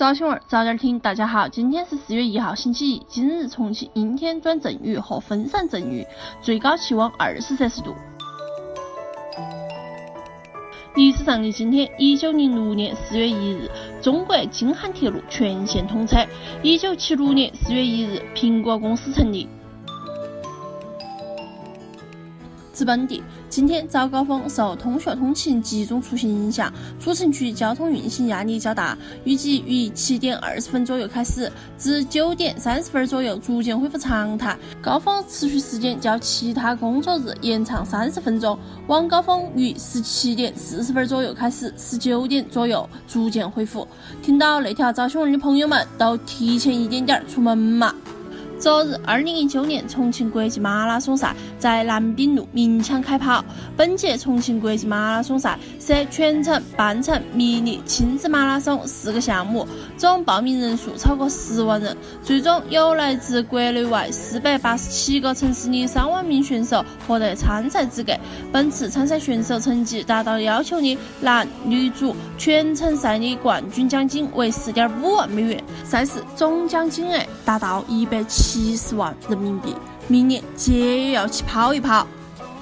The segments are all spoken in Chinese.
早新闻早点听，大家好，今天是四月一号，星期一。今日重庆阴天转阵雨和分散阵雨，最高气温二十摄氏度。历史上的今天，一九零六年四月一日，中国京汉铁路全线通车；一九七六年四月一日，苹果公司成立。至本地，今天早高峰受通学通勤集中出行影响，主城区交通运行压力较大，预计于七点二十分左右开始，至九点三十分左右逐渐恢复常态。高峰持续时间较其他工作日延长三十分钟，晚高峰于十七点四十分左右开始，十九点左右逐渐恢复。听到那条早新闻的朋友们，都提前一点点出门嘛！昨日，二零一九年重庆国际马拉松赛在南滨路鸣枪开跑。本届重庆国际马拉松赛设全程、半程、迷你、亲子马拉松四个项目，总报名人数超过十万人。最终，有来自国内外四百八十七个城市的三万名选手获得参赛资格。本次参赛选手成绩达到要求的男女组全程赛的冠军奖金为四点五万美元，赛事总奖金额达到一百七。七十万人民币，明年姐也要去跑一跑。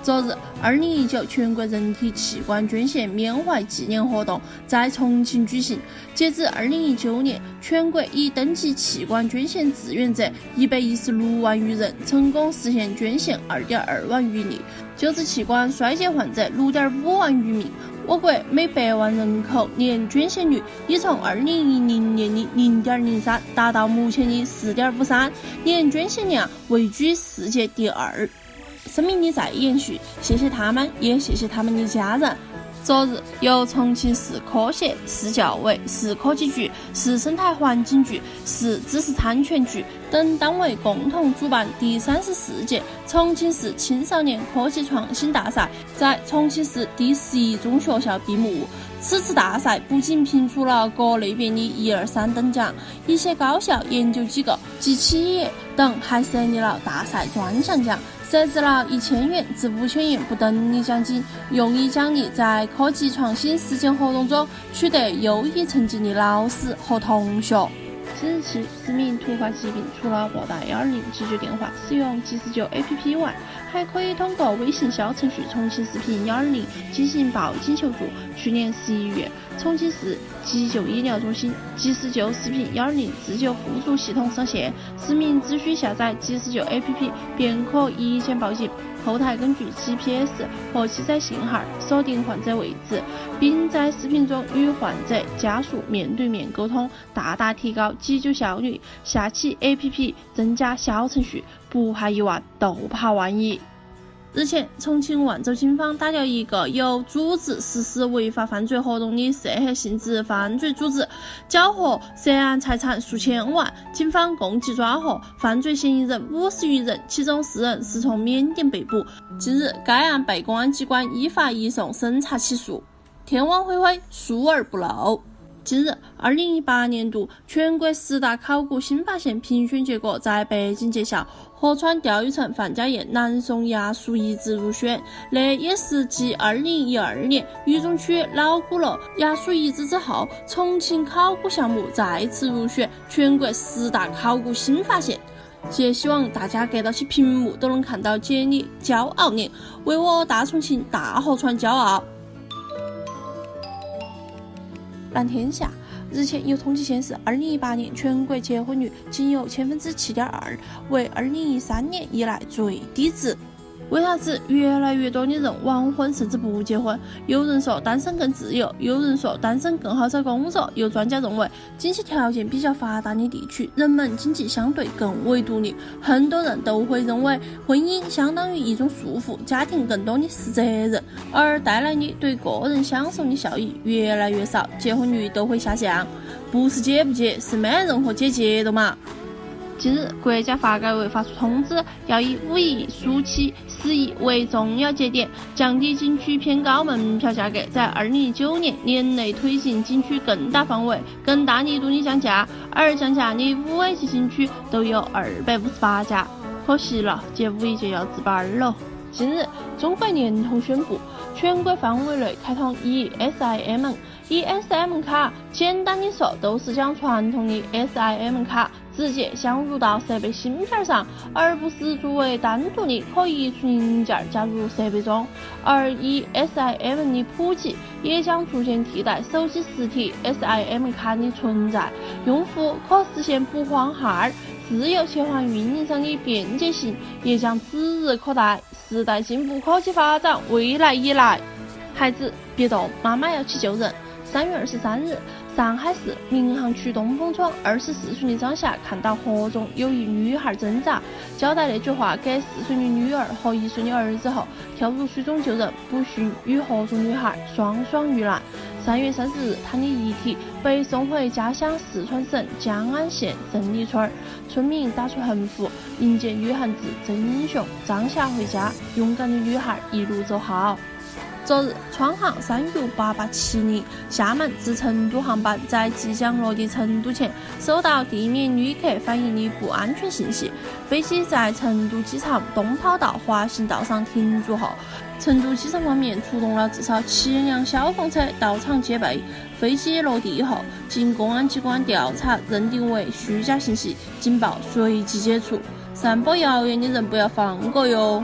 昨日，二零一九全国人体器官捐献缅怀纪念活动在重庆举行。截至二零一九年，全国已登记器官捐献志愿者一百一十六万余人，成功实现捐献二点二万余例，救治器官衰竭患者六点五万余名。我国每百万人口年捐献率已从二零一零年的零点零三达到目前的四点五三，年捐献量位居世界第二。生命的再延续，谢谢他们，也谢谢他们的家人。昨日，由重庆市科协、市教委、市科技局、市生态环境局、市知识产权局等单位共同主办第三十四届重庆市青少年科技创新大赛在重庆市第十一中学校闭幕。此次大赛不仅评出了各类别的一二三等奖，一些高校、研究机构及企业等还设立了大赛专项奖。设置了一千元至五千元不等的奖金，用以奖励在科技创新实践活动中取得优异成绩的老师和同学。即日起，市民突发疾病除了拨打幺二零急救电话、使用急十九 APP 外，还可以通过微信小程序“重庆视频幺二零”进行报警求助。去年十一月，重庆市急救医疗中心急十九视频幺二零自救互助系统上线，市民只需下载急十九 APP 便可一键报警。后台根据 GPS 和机载信号锁定患者位置，并在视频中与患者家属面对面沟通，大大提高急救效率。下起 APP，增加小程序，不怕一万，都怕万一。日前，重庆万州警方打掉一个有组织实施违法犯罪活动的涉黑性质犯罪组织，缴获涉案财产数千万。警方共计抓获犯罪嫌疑人五十余人，其中四人是从缅甸被捕。近日，该案被公安机关依法移送审查起诉。天网恢恢，疏而不漏。近日，二零一八年度全国十大考古新发现评选结果在北京揭晓，合川钓鱼城范家堰南宋衙署遗址入选。那也是继二零一二年渝中区老鼓楼衙署遗址之后，重庆考古项目再次入选全国十大考古新发现。也希望大家隔到起屏幕都能看到姐你骄傲脸，为我大重庆大合川骄傲。揽天下日前有统计显示，二零一八年全国结婚率仅有千分之七点二，为二零一三年以来最低值。为啥子越来越多的人晚婚甚至不结婚？有人说单身更自由，有人说单身更好找工作。有专家认为，经济条件比较发达的地区，人们经济相对更为独立。很多人都会认为，婚姻相当于一种束缚，家庭更多的是责任，而带来的对个人享受的效益越来越少，结婚率都会下降。不是结不结，是没人和姐结的嘛。近日，国家发改委发出通知，要以五一、暑期、十一为重要节点，降低景区偏高门票价格，在二零一九年年内推行景区更大范围、更大力度的降价。而降价的五 A 级景区都有二百五十八家，可惜了，这五一就要值班了。近日，中国联通宣布，全国范围内开通 eSIM。eSIM 卡，简单的说，都是将传统的 SIM 卡直接镶入到设备芯片上，而不是作为单独的可移除零件加入设备中。而 eSIM 的普及，也将逐渐替代手机实体 SIM 卡的存在，用户可实现不换号、自由切换运营商的便捷性，也将指日可待。时代进步，科技发展，未来已来。孩子，别动，妈妈要去救人。三月二十三日，上海市闵行区东风村二十四岁的张霞看到河中有一女孩挣扎，交代那句话给四岁的女儿和一岁的儿子后，跳入水中救人，不幸与河中女孩双双遇难。三月三十日，她的遗体被送回家乡四川省江安县胜利村，村民打出横幅迎接女汉子真英雄张霞回家，勇敢的女孩一路走好。昨日，川航三 U 八八七零厦门至成都航班在即将落地成都前，收到地面旅客反映的不安全信息。飞机在成都机场东跑道滑行道上停住后，成都机场方面出动了至少七辆消防车到场戒备。飞机落地后，经公安机关调查，认定为虚假信息，警报随即解除。散播谣言的人不要放过哟！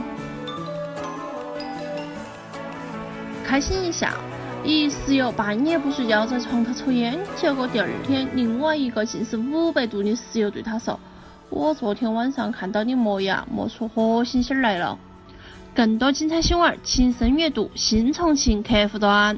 开心一下，一室友半夜不睡觉在床头抽烟，结果第二天另外一个近视五百度的室友对他说：“我昨天晚上看到你磨牙磨出火星星来了。”更多精彩新闻，请深阅读新重庆客户端。